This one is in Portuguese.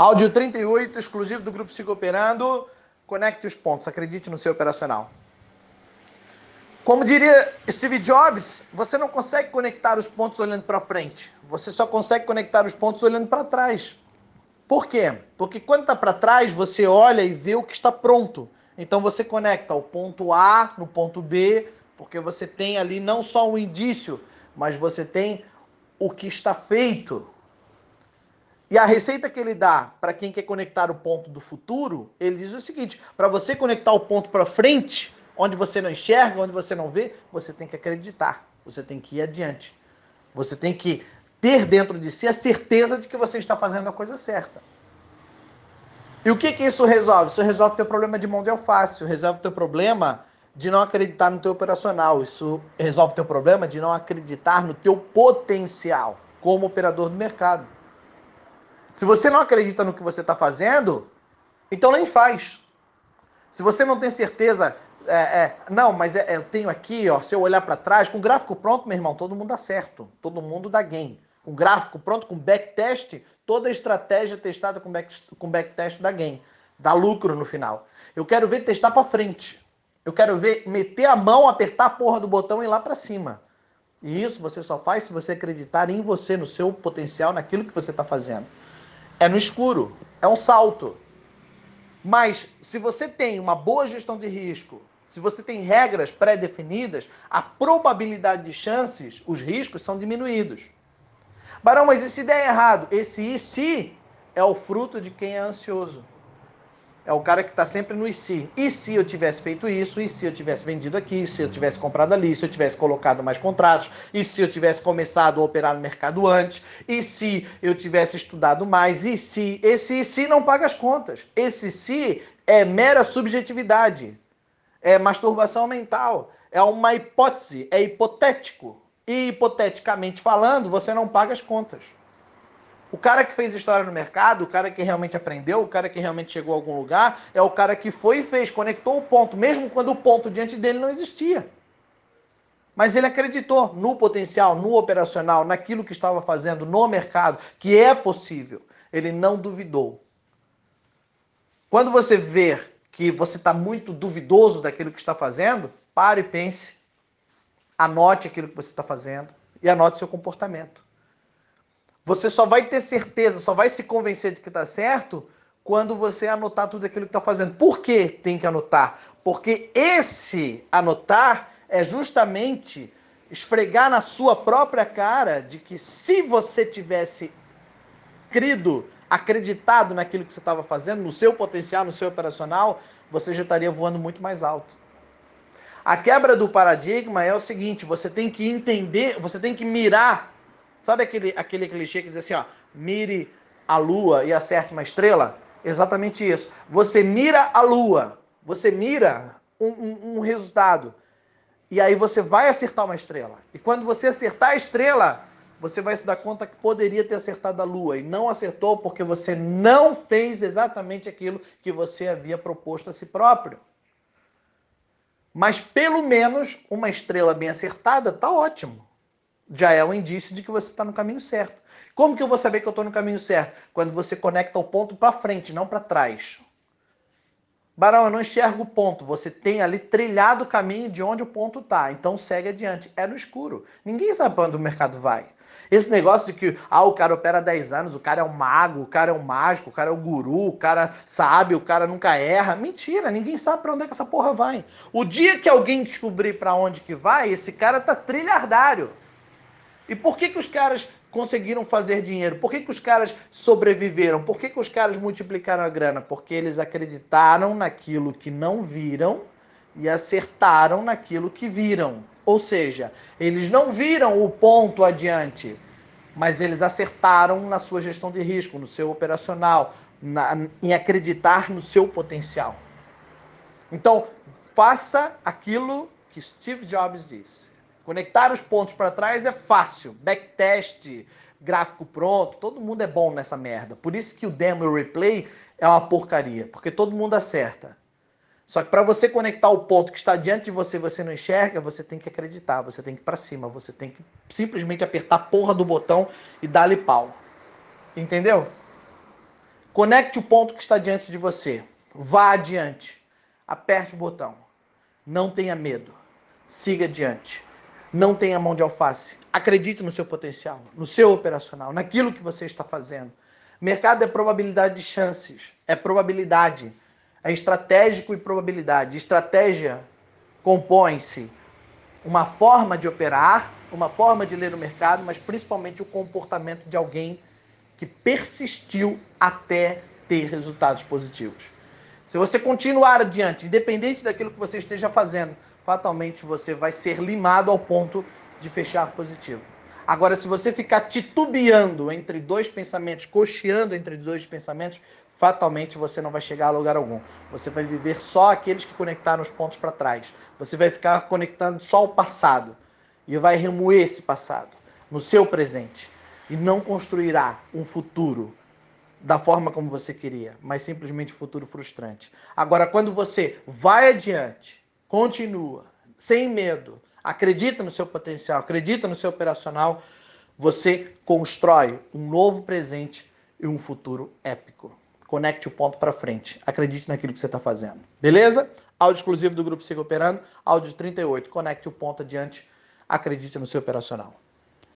Áudio 38, exclusivo do Grupo Siga Operando. Conecte os pontos, acredite no seu operacional. Como diria Steve Jobs, você não consegue conectar os pontos olhando para frente. Você só consegue conectar os pontos olhando para trás. Por quê? Porque quando está para trás, você olha e vê o que está pronto. Então você conecta o ponto A no ponto B, porque você tem ali não só um indício, mas você tem o que está feito. E a receita que ele dá para quem quer conectar o ponto do futuro, ele diz o seguinte: para você conectar o ponto para frente, onde você não enxerga, onde você não vê, você tem que acreditar, você tem que ir adiante. Você tem que ter dentro de si a certeza de que você está fazendo a coisa certa. E o que que isso resolve? Isso resolve o teu problema de mão de alface, resolve o teu problema de não acreditar no teu operacional, isso resolve teu problema de não acreditar no teu potencial como operador do mercado. Se você não acredita no que você está fazendo, então nem faz. Se você não tem certeza, é, é, não, mas é, eu tenho aqui, ó, se eu olhar para trás, com gráfico pronto, meu irmão, todo mundo dá certo. Todo mundo dá gain. Com gráfico pronto, com backtest, toda estratégia testada com, back, com backtest dá gain. Dá lucro no final. Eu quero ver testar para frente. Eu quero ver meter a mão, apertar a porra do botão e ir lá para cima. E isso você só faz se você acreditar em você, no seu potencial, naquilo que você está fazendo é no escuro, é um salto. Mas se você tem uma boa gestão de risco, se você tem regras pré-definidas, a probabilidade de chances, os riscos são diminuídos. Barão, mas e se der errado? Esse e se é o fruto de quem é ansioso. É o cara que está sempre no e se. E se eu tivesse feito isso? E se eu tivesse vendido aqui? E se eu tivesse comprado ali? Se eu tivesse colocado mais contratos? E se eu tivesse começado a operar no mercado antes? E se eu tivesse estudado mais? E se? Esse e se não paga as contas. Esse se é mera subjetividade. É masturbação mental. É uma hipótese. É hipotético. E hipoteticamente falando, você não paga as contas. O cara que fez história no mercado, o cara que realmente aprendeu, o cara que realmente chegou a algum lugar, é o cara que foi e fez, conectou o ponto, mesmo quando o ponto diante dele não existia. Mas ele acreditou no potencial, no operacional, naquilo que estava fazendo no mercado, que é possível. Ele não duvidou. Quando você vê que você está muito duvidoso daquilo que está fazendo, pare e pense. Anote aquilo que você está fazendo e anote seu comportamento. Você só vai ter certeza, só vai se convencer de que está certo quando você anotar tudo aquilo que está fazendo. Por que tem que anotar? Porque esse anotar é justamente esfregar na sua própria cara de que se você tivesse crido, acreditado naquilo que você estava fazendo, no seu potencial, no seu operacional, você já estaria voando muito mais alto. A quebra do paradigma é o seguinte: você tem que entender, você tem que mirar Sabe aquele, aquele clichê que diz assim, ó, mire a lua e acerte uma estrela? Exatamente isso. Você mira a lua, você mira um, um, um resultado, e aí você vai acertar uma estrela. E quando você acertar a estrela, você vai se dar conta que poderia ter acertado a lua e não acertou porque você não fez exatamente aquilo que você havia proposto a si próprio. Mas pelo menos uma estrela bem acertada tá ótimo já é um indício de que você está no caminho certo. Como que eu vou saber que eu estou no caminho certo? Quando você conecta o ponto para frente, não para trás. Barão, eu não enxergo o ponto. Você tem ali trilhado o caminho de onde o ponto está. Então segue adiante. É no escuro. Ninguém sabe para onde o mercado vai. Esse negócio de que ah, o cara opera 10 anos, o cara é um mago, o cara é um mágico, o cara é um guru, o cara sabe, o cara nunca erra. Mentira, ninguém sabe para onde é que essa porra vai. O dia que alguém descobrir para onde que vai, esse cara tá trilhardário. E por que, que os caras conseguiram fazer dinheiro? Por que, que os caras sobreviveram? Por que, que os caras multiplicaram a grana? Porque eles acreditaram naquilo que não viram e acertaram naquilo que viram. Ou seja, eles não viram o ponto adiante, mas eles acertaram na sua gestão de risco, no seu operacional, na, em acreditar no seu potencial. Então, faça aquilo que Steve Jobs disse. Conectar os pontos para trás é fácil. Backtest, gráfico pronto, todo mundo é bom nessa merda. Por isso que o demo e replay é uma porcaria, porque todo mundo acerta. Só que para você conectar o ponto que está diante de você, você não enxerga, você tem que acreditar, você tem que ir para cima, você tem que simplesmente apertar a porra do botão e dar-lhe pau. Entendeu? Conecte o ponto que está diante de você. Vá adiante. Aperte o botão. Não tenha medo. Siga adiante. Não tenha mão de alface. Acredite no seu potencial, no seu operacional, naquilo que você está fazendo. Mercado é probabilidade de chances, é probabilidade. É estratégico e probabilidade. Estratégia compõe-se uma forma de operar, uma forma de ler o mercado, mas principalmente o comportamento de alguém que persistiu até ter resultados positivos. Se você continuar adiante, independente daquilo que você esteja fazendo, fatalmente você vai ser limado ao ponto de fechar positivo. Agora, se você ficar titubeando entre dois pensamentos, cocheando entre dois pensamentos, fatalmente você não vai chegar a lugar algum. Você vai viver só aqueles que conectaram os pontos para trás. Você vai ficar conectando só o passado e vai remoer esse passado no seu presente e não construirá um futuro da forma como você queria, mas simplesmente um futuro frustrante. Agora, quando você vai adiante, continua, sem medo, acredita no seu potencial, acredita no seu operacional, você constrói um novo presente e um futuro épico. Conecte o ponto para frente. Acredite naquilo que você está fazendo. Beleza? Áudio exclusivo do Grupo Siga Operando, áudio 38. Conecte o ponto adiante. Acredite no seu operacional.